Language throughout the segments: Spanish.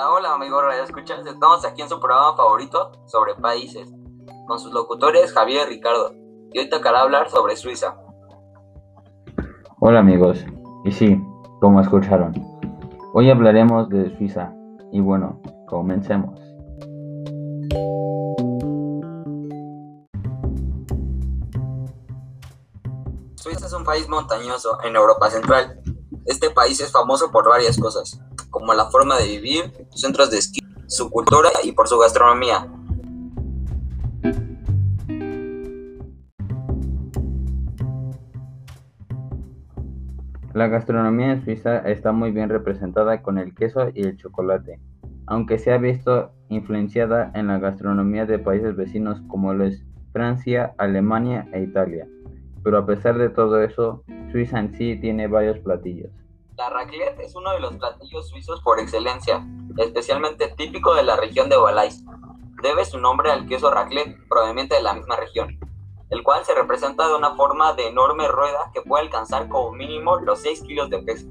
Hola, hola amigos Radio Escuchas, estamos aquí en su programa favorito sobre países, con sus locutores Javier y Ricardo, y hoy tocará hablar sobre Suiza. Hola amigos, y sí, como escucharon, hoy hablaremos de Suiza, y bueno, comencemos. Suiza es un país montañoso en Europa Central. Este país es famoso por varias cosas, como la forma de vivir, centros de esquí, su cultura y por su gastronomía. La gastronomía en Suiza está muy bien representada con el queso y el chocolate, aunque se ha visto influenciada en la gastronomía de países vecinos como es Francia, Alemania e Italia. Pero a pesar de todo eso, Suiza en sí tiene varios platillos. La raclette es uno de los platillos suizos por excelencia, especialmente típico de la región de Valais. Debe su nombre al queso raclette, proveniente de la misma región, el cual se representa de una forma de enorme rueda que puede alcanzar como mínimo los 6 kilos de peso.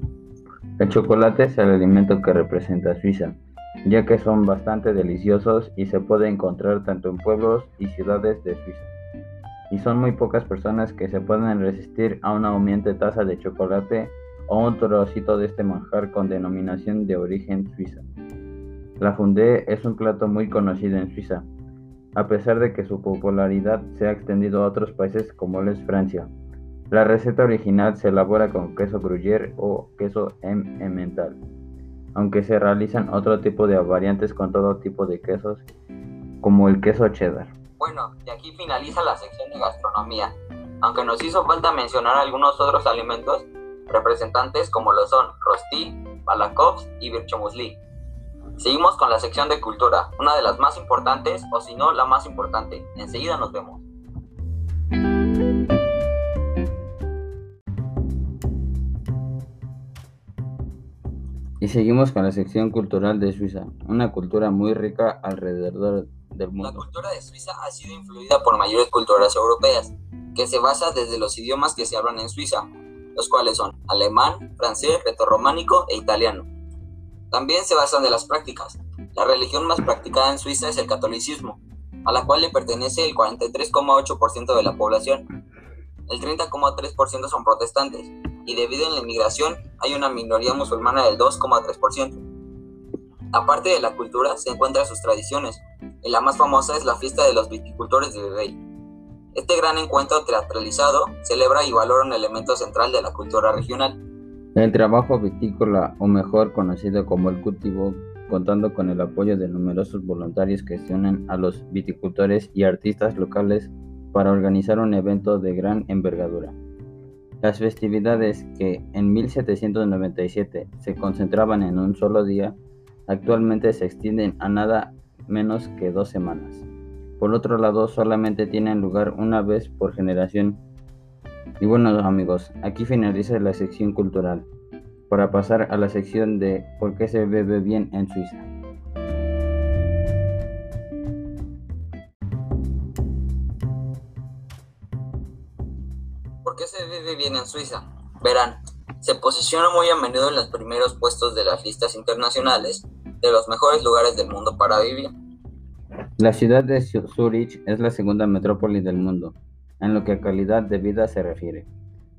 El chocolate es el alimento que representa Suiza, ya que son bastante deliciosos y se puede encontrar tanto en pueblos y ciudades de Suiza. Y son muy pocas personas que se pueden resistir a una aumente taza de chocolate o un trocito de este manjar con denominación de origen suiza. La fondue es un plato muy conocido en Suiza, a pesar de que su popularidad se ha extendido a otros países como lo Francia. La receta original se elabora con queso gruyère o queso emmental, aunque se realizan otro tipo de variantes con todo tipo de quesos, como el queso cheddar. Bueno, y aquí finaliza la sección de gastronomía, aunque nos hizo falta mencionar algunos otros alimentos representantes como lo son Rosti, Balakovs y Birchomusli. Seguimos con la sección de cultura, una de las más importantes o si no la más importante. Enseguida nos vemos. Y seguimos con la sección cultural de Suiza, una cultura muy rica alrededor del mundo. La cultura de Suiza ha sido influida por mayores culturas europeas, que se basa desde los idiomas que se hablan en Suiza, los cuales son alemán, francés, retorrománico e italiano. También se basan de las prácticas. La religión más practicada en Suiza es el catolicismo, a la cual le pertenece el 43,8% de la población. El 30,3% son protestantes, y debido a la inmigración hay una minoría musulmana del 2,3%. Aparte de la cultura, se encuentran sus tradiciones, y la más famosa es la fiesta de los viticultores de Bebey. Este gran encuentro teatralizado celebra y valora un elemento central de la cultura regional. El trabajo vitícola, o mejor conocido como el cultivo, contando con el apoyo de numerosos voluntarios que se unen a los viticultores y artistas locales para organizar un evento de gran envergadura. Las festividades que en 1797 se concentraban en un solo día, actualmente se extienden a nada menos que dos semanas. Por otro lado, solamente tienen lugar una vez por generación. Y bueno amigos, aquí finaliza la sección cultural, para pasar a la sección de por qué se bebe bien en Suiza. ¿Por qué se bebe bien en Suiza? Verán, se posiciona muy a menudo en los primeros puestos de las listas internacionales de los mejores lugares del mundo para vivir. La ciudad de Zurich es la segunda metrópoli del mundo, en lo que a calidad de vida se refiere.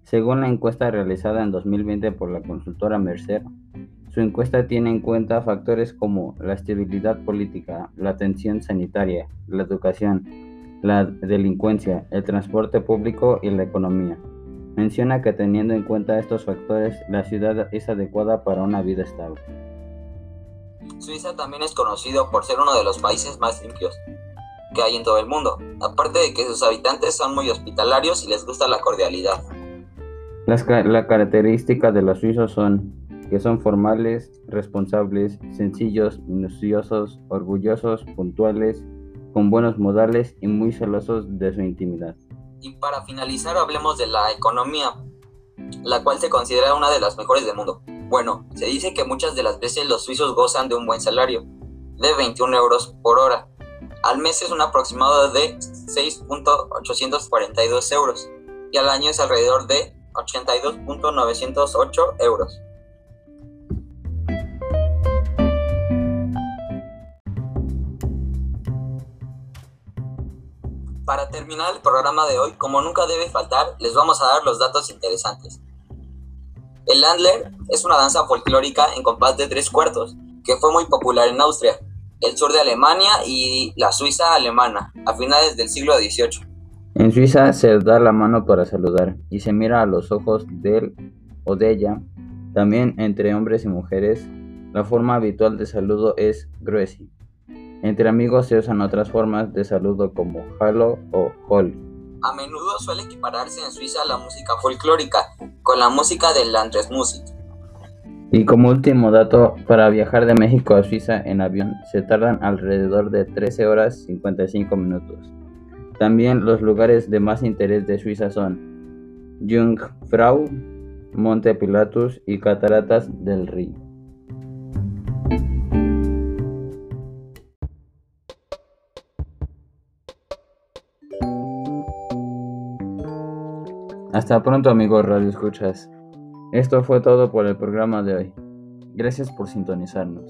Según la encuesta realizada en 2020 por la consultora Mercer, su encuesta tiene en cuenta factores como la estabilidad política, la atención sanitaria, la educación, la delincuencia, el transporte público y la economía. Menciona que teniendo en cuenta estos factores, la ciudad es adecuada para una vida estable. Suiza también es conocido por ser uno de los países más limpios que hay en todo el mundo, aparte de que sus habitantes son muy hospitalarios y les gusta la cordialidad. Las la características de los suizos son que son formales, responsables, sencillos, minuciosos, orgullosos, puntuales, con buenos modales y muy celosos de su intimidad. Y para finalizar hablemos de la economía, la cual se considera una de las mejores del mundo. Bueno, se dice que muchas de las veces los suizos gozan de un buen salario, de 21 euros por hora. Al mes es un aproximado de 6.842 euros y al año es alrededor de 82.908 euros. Para terminar el programa de hoy, como nunca debe faltar, les vamos a dar los datos interesantes. El Landler es una danza folclórica en compás de tres cuartos, que fue muy popular en Austria, el sur de Alemania y la Suiza alemana, a finales del siglo XVIII. En Suiza se da la mano para saludar y se mira a los ojos de él o de ella. También entre hombres y mujeres, la forma habitual de saludo es Grüezi. Entre amigos se usan otras formas de saludo como Hallo o Hol. A menudo suele equipararse en Suiza la música folclórica con la música del Landesmusik. Y como último dato, para viajar de México a Suiza en avión se tardan alrededor de 13 horas 55 minutos. También los lugares de más interés de Suiza son Jungfrau, Monte Pilatus y Cataratas del Río. Hasta pronto amigos Radio Escuchas. Esto fue todo por el programa de hoy. Gracias por sintonizarnos.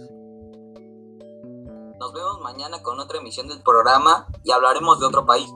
Nos vemos mañana con otra emisión del programa y hablaremos de otro país.